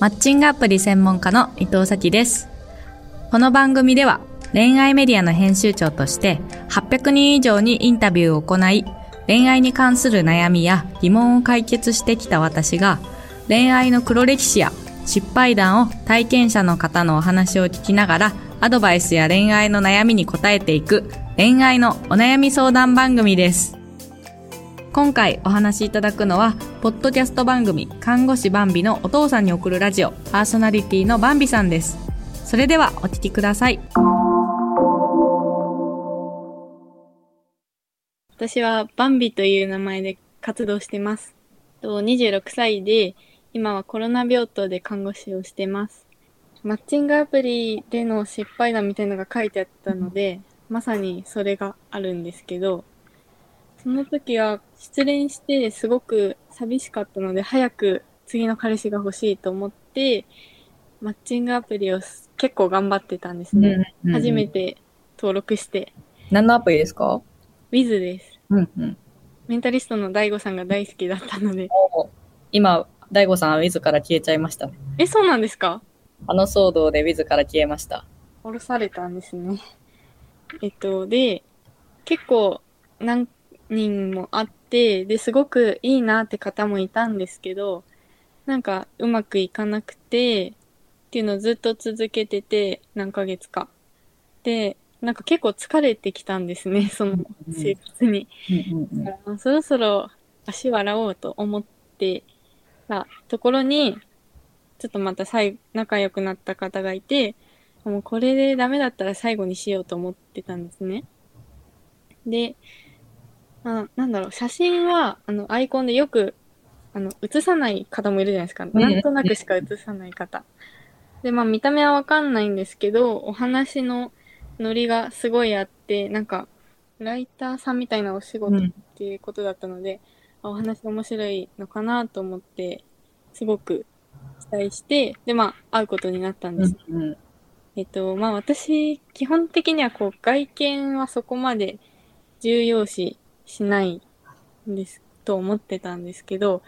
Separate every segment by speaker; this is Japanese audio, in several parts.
Speaker 1: マッチングアプリ専門家の伊藤咲です。この番組では恋愛メディアの編集長として800人以上にインタビューを行い、恋愛に関する悩みや疑問を解決してきた私が恋愛の黒歴史や失敗談を体験者の方のお話を聞きながらアドバイスや恋愛の悩みに答えていく恋愛のお悩み相談番組です。今回お話しいただくのは、ポッドキャスト番組、看護師バンビのお父さんに送るラジオ、パーソナリティのバンビさんです。それではお聞きください。
Speaker 2: 私はバンビという名前で活動してます。26歳で、今はコロナ病棟で看護師をしてます。マッチングアプリでの失敗談みたいなのが書いてあったので、まさにそれがあるんですけど、その時は失恋してすごく寂しかったので、早く次の彼氏が欲しいと思って、マッチングアプリを結構頑張ってたんですね。うんうん、初めて登録して。
Speaker 1: 何のアプリですか
Speaker 2: ?Wiz です。
Speaker 1: うんうん。
Speaker 2: メンタリストの DAIGO さんが大好きだったので。
Speaker 1: 今、DAIGO さんは Wiz から消えちゃいました。
Speaker 2: え、そうなんですか？
Speaker 1: あの騒動で Wiz から消えました。
Speaker 2: 降ろされたんですね。えっと、で、結構何人もあって、で、すごくいいなって方もいたんですけど、なんかうまくいかなくて、っていうのをずっと続けてて、何ヶ月か。で、なんか結構疲れてきたんですね、その生活に。そろそろ足笑おうと思ってたところに、ちょっとまた最仲良くなった方がいて、もうこれでダメだったら最後にしようと思ってたんですね。で、あなんだろう、写真は、あの、アイコンでよく、あの、写さない方もいるじゃないですか。なんとなくしか写さない方。で、まあ見た目はわかんないんですけど、お話のノリがすごいあって、なんか、ライターさんみたいなお仕事っていうことだったので、うん、お話面白いのかなと思って、すごく期待して、で、まあ、会うことになったんです。うんうん、えっと、まあ私、基本的にはこう、外見はそこまで重要視しないんですと思ってたんですけど、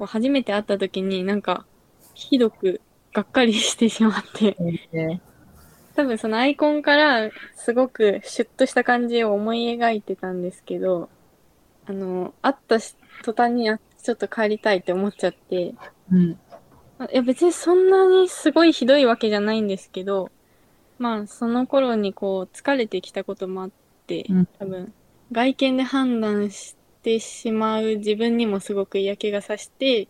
Speaker 2: 初めて会った時になんか、ひどくがっかりしてしまって多分そのアイコンからすごくシュッとした感じを思い描いてたんですけど、あの、会った途端にちょっと帰りたいって思っちゃって、うん。いや別にそんなにすごいひどいわけじゃないんですけど、まあその頃にこう疲れてきたこともあって、多分外見で判断してしまう自分にもすごく嫌気がさして、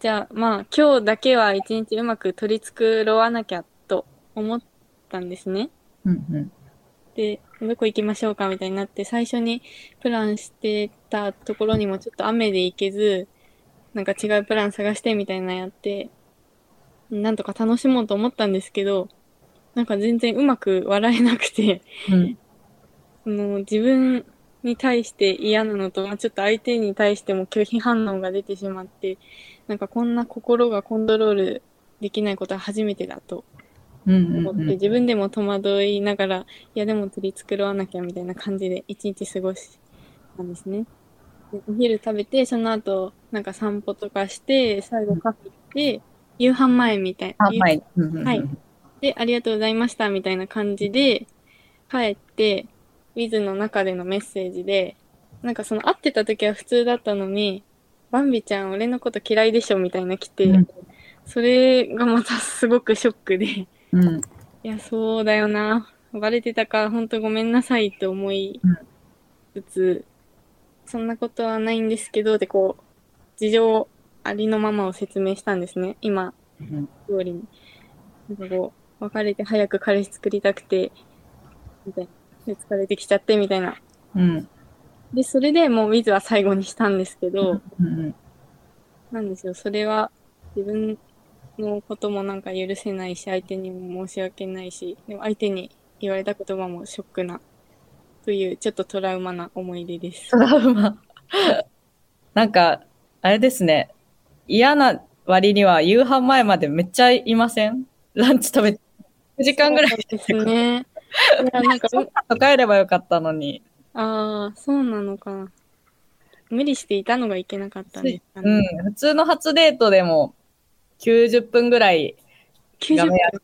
Speaker 2: じゃあまあ今日だけは一日うまく取り繕わなきゃと思ったんですね。
Speaker 1: うんうん、
Speaker 2: で、どこ行きましょうかみたいになって、最初にプランしてたところにもちょっと雨で行けず、なんか違うプラン探してみたいなやって、なんとか楽しもうと思ったんですけど、なんか全然うまく笑えなくて、うん、その自分に対して嫌なのと、まあ、ちょっと相手に対しても拒否反応が出てしまって、なんかこんな心がコントロールできないことは初めてだと思って、自分でも戸惑いながら、いやでも取り繕わなきゃみたいな感じで一日過ごしたんですね。でお昼食べて、その後、なんか散歩とかして、最後カフェ行って、夕飯前みたいな。
Speaker 1: はい。
Speaker 2: はい。で、ありがとうございましたみたいな感じで、帰って、ウィズの中でのメッセージで、なんかその会ってた時は普通だったのに、バンビちゃん俺のこと嫌いでしょみたいな来て、うん、それがまたすごくショックで、
Speaker 1: うん、
Speaker 2: いや、そうだよな。バレてたか、ほんとごめんなさいって思いつつ、そんなことはないんですけど、で、こう、事情ありのままを説明したんですね。今、通りに。なんかこう、別れて早く彼氏作りたくて、みたいな。で、疲れてきちゃってみたいな。
Speaker 1: うん。
Speaker 2: で、それでもうウィズは最後にしたんですけど、
Speaker 1: うんうん、
Speaker 2: なんですよ。それは自分のこともなんか許せないし、相手にも申し訳ないし、でも相手に言われた言葉もショックな、というちょっとトラウマな思い出です。
Speaker 1: トラウマ なんか、あれですね。嫌な割には夕飯前までめっちゃいません？ランチ食べて。9時間ぐらい
Speaker 2: ですね。
Speaker 1: いや、なんか、帰ればよかったのに。
Speaker 2: ああ、そうなのか。無理していたのがいけなかったんですか
Speaker 1: ね。うん、普通の初デートでも、90分ぐらい
Speaker 2: 90分？
Speaker 1: が目。安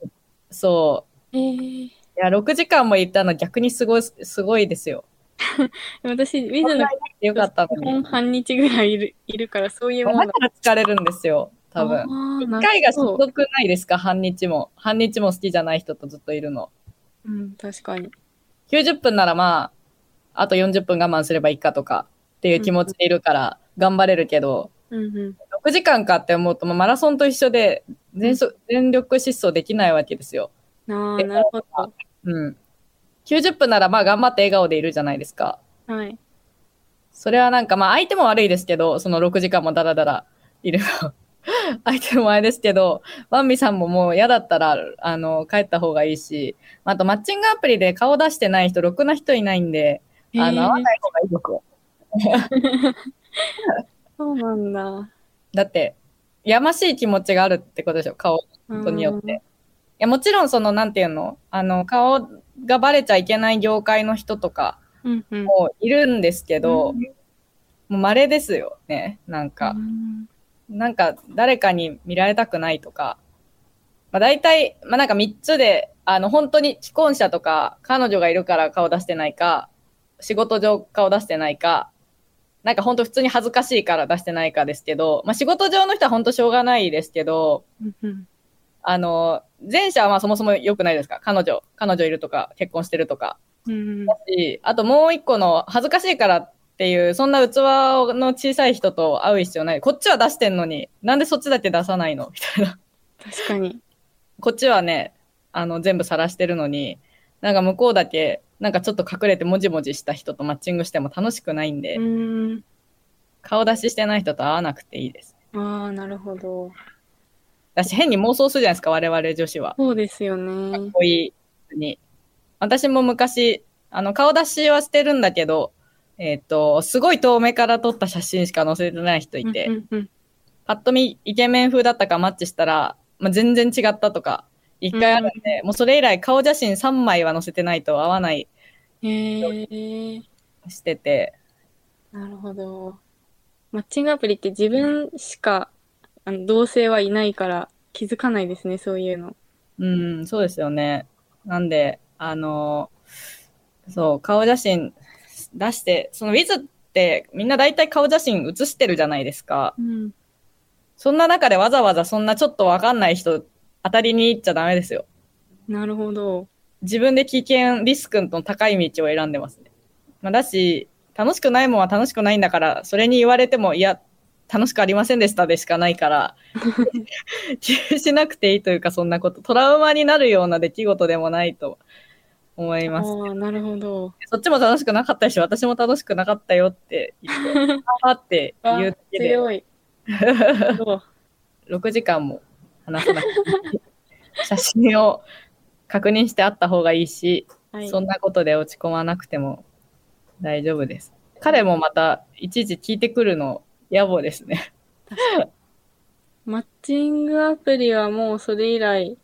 Speaker 1: そう。
Speaker 2: えー、
Speaker 1: いや、6時間も行ったの逆にすごい、すごいですよ。
Speaker 2: 私、水野
Speaker 1: よかったの
Speaker 2: 半日ぐらいいるいるから、そういうもんだ。
Speaker 1: だから疲れるんですよ、多分。
Speaker 2: 分
Speaker 1: 一回がしんどくないですか？半日も。半日も好きじゃない人とずっといるの。
Speaker 2: うん、確かに。
Speaker 1: 90分ならまあ、あと40分我慢すればいいかとかっていう気持ちでいるから頑張れるけど、
Speaker 2: うんうん。
Speaker 1: 6時間かって思うとマラソンと一緒で全速全力疾走できないわけですよ。
Speaker 2: ああ、なるほど。
Speaker 1: うん。90分ならまあ頑張って笑顔でいるじゃないですか。
Speaker 2: はい。
Speaker 1: それはなんかまあ相手も悪いですけど、その6時間もダラダラいるの。相手もあれですけど、ワンミさんももう嫌だったら、あの、帰った方がいいし、あとマッチングアプリで顔出してない人、ろくな人いないんで、あの、会わない方がいいですよ。
Speaker 2: そうなんだ。
Speaker 1: だって、やましい気持ちがあるってことでしょ、顔
Speaker 2: 本
Speaker 1: によって。いや、もちろんその、なんていうの、あの、顔がバレちゃいけない業界の人とか
Speaker 2: うんうん。
Speaker 1: もいるんですけど、
Speaker 2: うん
Speaker 1: もう稀ですよね、なんか。
Speaker 2: うん
Speaker 1: なんか誰かに見られたくないとか、まあ大体、まあなんか3つで、あの本当に既婚者とか彼女がいるから顔出してないか、仕事上顔出してないか、なんか本当普通に恥ずかしいから出してないかですけど、まあ仕事上の人は本当しょうがないですけど。あの、前者はまあそもそも良くないですか？彼女、彼女いるとか、結婚してるとか。
Speaker 2: うん
Speaker 1: しあともう一個の恥ずかしいからっていう、そんな器の小さい人と会う必要ない。こっちは出してんのに、なんでそっちだけ出さないの？みたいな。
Speaker 2: 確かに。
Speaker 1: こっちはね、あの、全部晒してるのに、なんか向こうだけ、なんかちょっと隠れてもじもじした人とマッチングしても楽しくないんで、
Speaker 2: うん。
Speaker 1: 顔出ししてない人と会わなくていいです。
Speaker 2: ああ、なるほど。
Speaker 1: だし変に妄想するじゃないですか、我々女子は。
Speaker 2: そうですよ
Speaker 1: かっ
Speaker 2: ね。
Speaker 1: こいいに。私も昔、あの、顔出しはしてるんだけど、えっ、と、すごい遠目から撮った写真しか載せてない人いて、
Speaker 2: うんうん
Speaker 1: パッと見イケメン風だったかマッチしたら、まあ、全然違ったとか、一回あるんで、もうそれ以来顔写真3枚は載せてないと合わない。してて、
Speaker 2: なるほど。マッチングアプリって自分しかあの同性はいないから気づかないですね、そういうの。
Speaker 1: うん、そうですよね。なんで、あの、そう、顔写真出して、その Wiz ってみんな大体顔写真写してるじゃないですか。
Speaker 2: うん。
Speaker 1: そんな中でわざわざそんなちょっとわかんない人当たりに行っちゃダメですよ。
Speaker 2: なるほど。
Speaker 1: 自分で危険、リスクの高い道を選んでますね。まあ、だし、楽しくないもんは楽しくないんだから、それに言われても、いや、楽しくありませんでしたでしかないから、気にしなくていいというか、そんなこと、トラウマになるような出来事でもないと思います。
Speaker 2: ああ、なるほど。
Speaker 1: そっちも楽しくなかったし、私も楽しくなかったよって言って、あーって
Speaker 2: あ
Speaker 1: 言うだけで、
Speaker 2: 強い。そう
Speaker 1: 6時間も話さなくて写真を確認してあった方がいいし、
Speaker 2: はい。
Speaker 1: そんなことで落ち込まなくても大丈夫です。彼もまたいちいち聞いてくるの野暮ですね。
Speaker 2: マッチングアプリはもうそれ以来、あ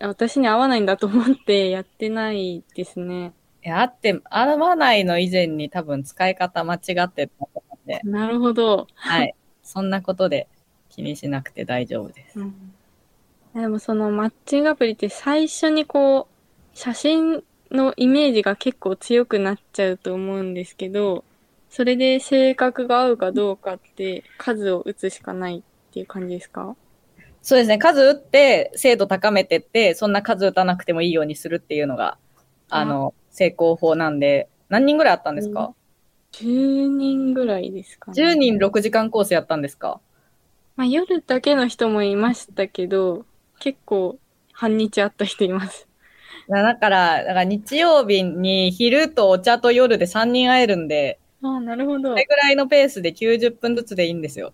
Speaker 2: 私に合わないんだと思ってやってないですね。
Speaker 1: いや、あって、合わないの以前に多分使い方間違ってたと思うんで、
Speaker 2: なるほど。
Speaker 1: はい。そんなことで気にしなくて大丈夫です。
Speaker 2: うんでもそのマッチングアプリって最初にこう、写真のイメージが結構強くなっちゃうと思うんですけど、それで性格が合うかどうかって数を打つしかないっていう感じですか？
Speaker 1: そうですね。数打って精度高めてって、そんな数打たなくてもいいようにするっていうのが、あの、成功法なんで、何人ぐらいあったんですか、
Speaker 2: ?10 人ぐらいですかね。
Speaker 1: ?10 人6時間コースやったんですか？
Speaker 2: まあ夜だけの人もいましたけど、結構半日会った人います。
Speaker 1: だから、だから日曜日に昼とお茶と夜で3人会えるんで、
Speaker 2: ああ、なるほど。
Speaker 1: それぐらいのペースで90分ずつでいいんですよ。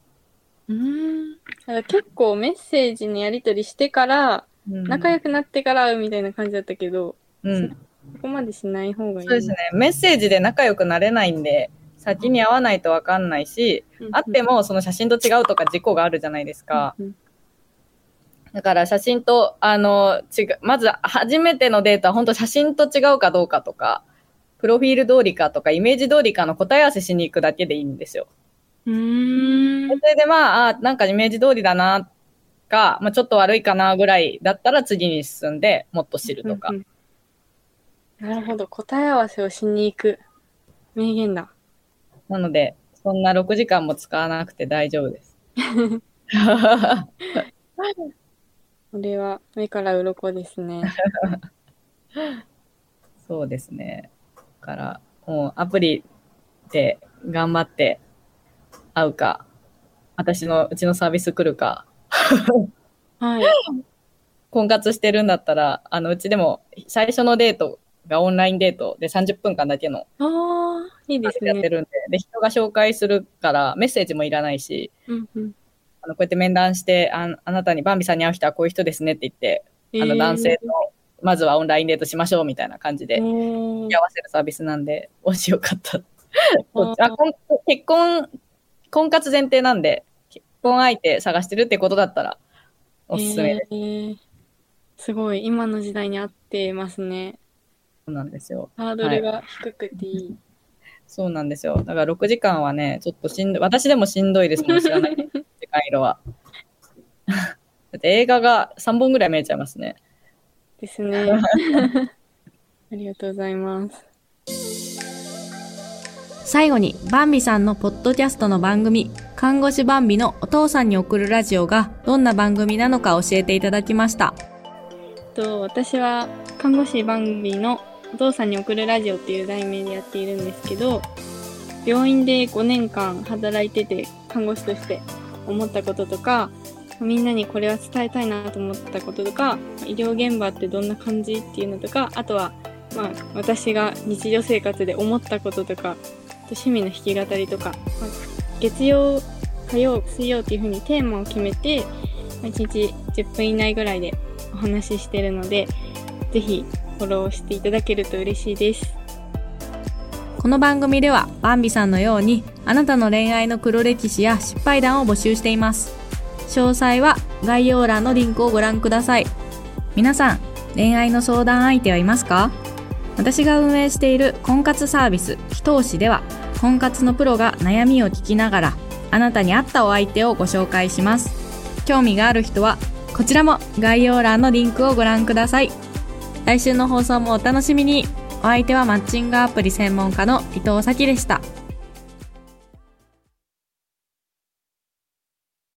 Speaker 2: うーん。だから結構メッセージにやり取りしてから、
Speaker 1: うん
Speaker 2: 仲良くなってから会うみたいな感じだったけど、
Speaker 1: うん。
Speaker 2: そこまでしない方がいい。
Speaker 1: そうですね。メッセージで仲良くなれないんで、先に会わないとわかんないし、
Speaker 2: うん。
Speaker 1: 会ってもその写真と違うとか事故があるじゃないですか。
Speaker 2: うん
Speaker 1: だから写真と、あの、違う、まず初めてのデータは本当写真と違うかどうかとか、プロフィール通りかとか、イメージ通りかの答え合わせしに行くだけでいいんですよ。
Speaker 2: うーん。
Speaker 1: それでまあ、あなんかイメージ通りだなっか、まあ、ちょっと悪いかなぐらいだったら次に進んでもっと知るとか。
Speaker 2: うんうんなるほど。答え合わせをしに行く。名言だ。
Speaker 1: なので、そんな6時間も使わなくて大丈夫です。
Speaker 2: これは目から鱗ですね。
Speaker 1: そうですね。だから、もうアプリで頑張って会うか、私のうちのサービス来るか、
Speaker 2: はい。
Speaker 1: 婚活してるんだったら、あの、うちでも最初のデートがオンラインデートで30分間だけの
Speaker 2: ああ、いいですね。
Speaker 1: やってるんで、で、人が紹介するからメッセージもいらないし、
Speaker 2: うんうん。
Speaker 1: あの、こうやって面談して、ああなたにバンビさんに会う人はこういう人ですねって言って、あの、男性と、まずはオンラインデートしましょうみたいな感じで、
Speaker 2: えー
Speaker 1: 合わせるサービスなんで、もしよかったら。
Speaker 2: あ
Speaker 1: 結婚、婚活前提なんで、結婚相手探してるってことだったら、おすすめです。
Speaker 2: えーすごい、今の時代に合ってますね。
Speaker 1: そうなんですよ。
Speaker 2: ハードルが低くていい。
Speaker 1: そうなんですよ。だから6時間はね、ちょっとしんどい、私でもしんどいですもん、知らない時間色は。だって映画が3本ぐらい見えちゃいますね。
Speaker 2: ですね。ありがとうございます。
Speaker 1: 最後に、バンビさんのポッドキャストの番組、看護師バンビのお父さんに送るラジオがどんな番組なのか教えていただきました。
Speaker 2: と私は看護師番組のお父さんに送るラジオっていう題名でやっているんですけど病院で5年間働いてて看護師として思ったこととかみんなにこれは伝えたいなと思ったこととか医療現場ってどんな感じっていうのとかあとはまあ私が日常生活で思ったこととか趣味の弾き語りとか、まあ月曜火曜水曜っていう風にテーマを決めてまあ1日10分以内ぐらいでお話ししてるので、ぜひフォローしていただけると嬉しいです。
Speaker 1: この番組ではバンビさんのようにあなたの恋愛の黒歴史や失敗談を募集しています。詳細は概要欄のリンクをご覧ください。皆さん、恋愛の相談相手はいますか？私が運営している婚活サービス、ひと押しでは、婚活のプロが悩みを聞きながら、あなたに合ったお相手をご紹介します。興味がある人は、こちらも概要欄のリンクをご覧ください。来週の放送もお楽しみに。お相手はマッチングアプリ専門家の伊藤咲でした。